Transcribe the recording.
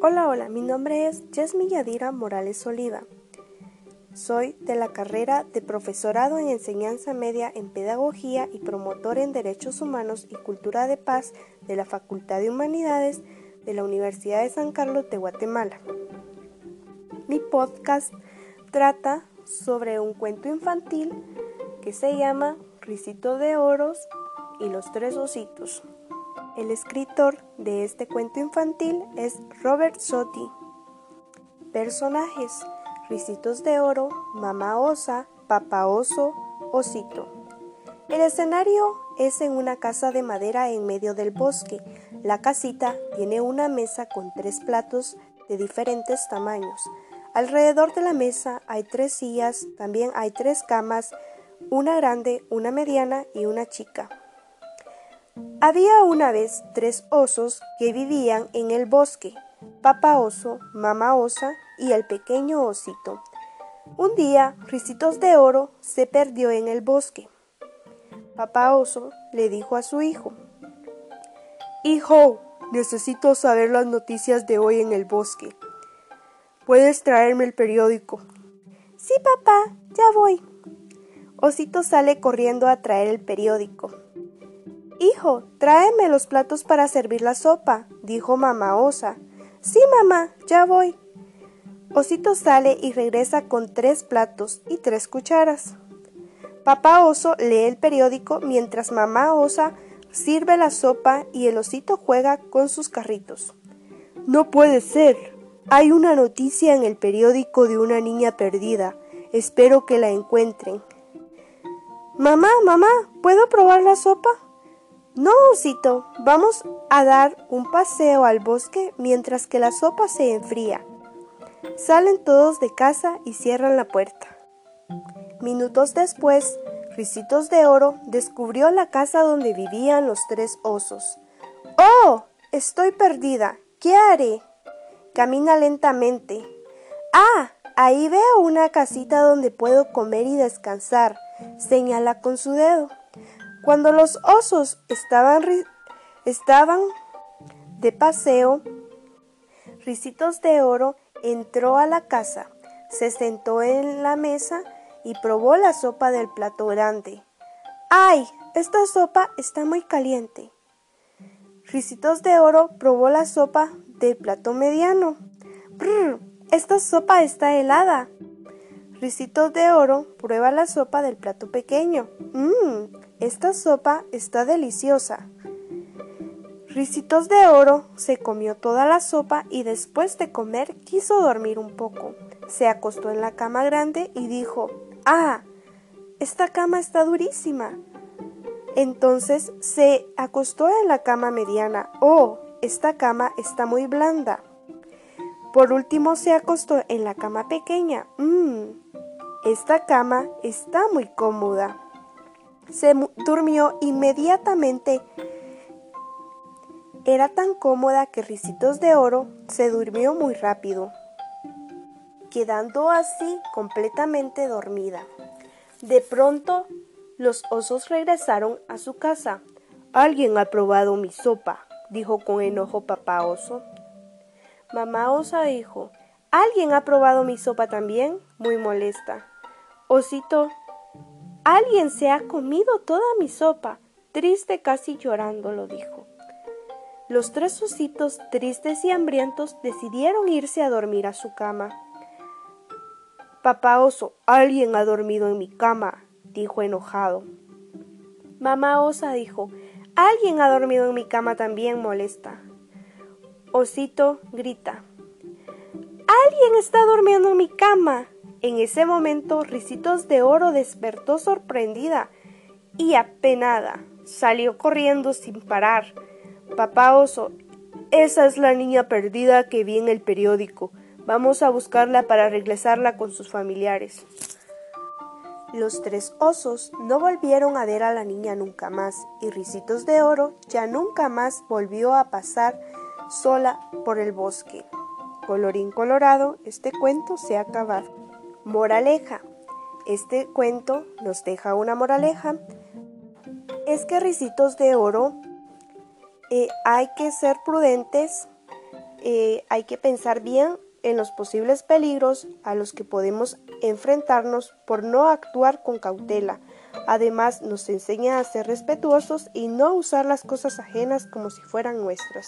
Hola, hola, mi nombre es Yasmi Yadira Morales Oliva. Soy de la carrera de profesorado en enseñanza media en pedagogía y promotor en derechos humanos y cultura de paz de la Facultad de Humanidades de la Universidad de San Carlos de Guatemala. Mi podcast trata sobre un cuento infantil que se llama Risito de Oros y los tres ositos. El escritor de este cuento infantil es Robert Sotti. Personajes: Ricitos de Oro, Mamá Osa, Papá Oso, Osito. El escenario es en una casa de madera en medio del bosque. La casita tiene una mesa con tres platos de diferentes tamaños. Alrededor de la mesa hay tres sillas, también hay tres camas, una grande, una mediana y una chica. Había una vez tres osos que vivían en el bosque, papá oso, mamá osa y el pequeño osito. Un día, Ricitos de Oro se perdió en el bosque. Papá oso le dijo a su hijo, Hijo, necesito saber las noticias de hoy en el bosque. ¿Puedes traerme el periódico? Sí, papá, ya voy. Osito sale corriendo a traer el periódico. Hijo, tráeme los platos para servir la sopa, dijo mamá osa. Sí, mamá, ya voy. Osito sale y regresa con tres platos y tres cucharas. Papá oso lee el periódico mientras mamá osa sirve la sopa y el osito juega con sus carritos. No puede ser. Hay una noticia en el periódico de una niña perdida. Espero que la encuentren. Mamá, mamá, ¿puedo probar la sopa? No, osito, vamos a dar un paseo al bosque mientras que la sopa se enfría. Salen todos de casa y cierran la puerta. Minutos después, Ricitos de Oro descubrió la casa donde vivían los tres osos. ¡Oh! Estoy perdida. ¿Qué haré? Camina lentamente. ¡Ah! Ahí veo una casita donde puedo comer y descansar. Señala con su dedo. Cuando los osos estaban, de paseo, Ricitos de Oro entró a la casa, se sentó en la mesa y probó la sopa del plato grande. ¡Ay! Esta sopa está muy caliente. Ricitos de Oro probó la sopa del plato mediano. ¡Brr! Esta sopa está helada. Ricitos de Oro prueba la sopa del plato pequeño. ¡Mmm! Esta sopa está deliciosa. Ricitos de Oro se comió toda la sopa y después de comer quiso dormir un poco. Se acostó en la cama grande y dijo, ¡Ah! Esta cama está durísima. Entonces se acostó en la cama mediana. ¡Oh! Esta cama está muy blanda. Por último se acostó en la cama pequeña. ¡Mmm! Esta cama está muy cómoda se durmió inmediatamente. Era tan cómoda que Ricitos de Oro se durmió muy rápido, quedando así completamente dormida. De pronto, los osos regresaron a su casa. Alguien ha probado mi sopa, dijo con enojo papá oso. Mamá osa dijo, ¿alguien ha probado mi sopa también? Muy molesta. Osito Alguien se ha comido toda mi sopa. Triste, casi llorando, lo dijo. Los tres ositos, tristes y hambrientos, decidieron irse a dormir a su cama. Papá oso, alguien ha dormido en mi cama, dijo enojado. Mamá osa dijo, alguien ha dormido en mi cama también molesta. Osito grita, alguien está durmiendo en mi cama. En ese momento, Ricitos de Oro despertó sorprendida y apenada. Salió corriendo sin parar. Papá Oso, esa es la niña perdida que vi en el periódico. Vamos a buscarla para regresarla con sus familiares. Los tres osos no volvieron a ver a la niña nunca más y Ricitos de Oro ya nunca más volvió a pasar sola por el bosque. Colorín colorado, este cuento se ha acabado. Moraleja. Este cuento nos deja una moraleja. Es que ricitos de oro eh, hay que ser prudentes eh, hay que pensar bien en los posibles peligros a los que podemos enfrentarnos por no actuar con cautela. Además, nos enseña a ser respetuosos y no usar las cosas ajenas como si fueran nuestras.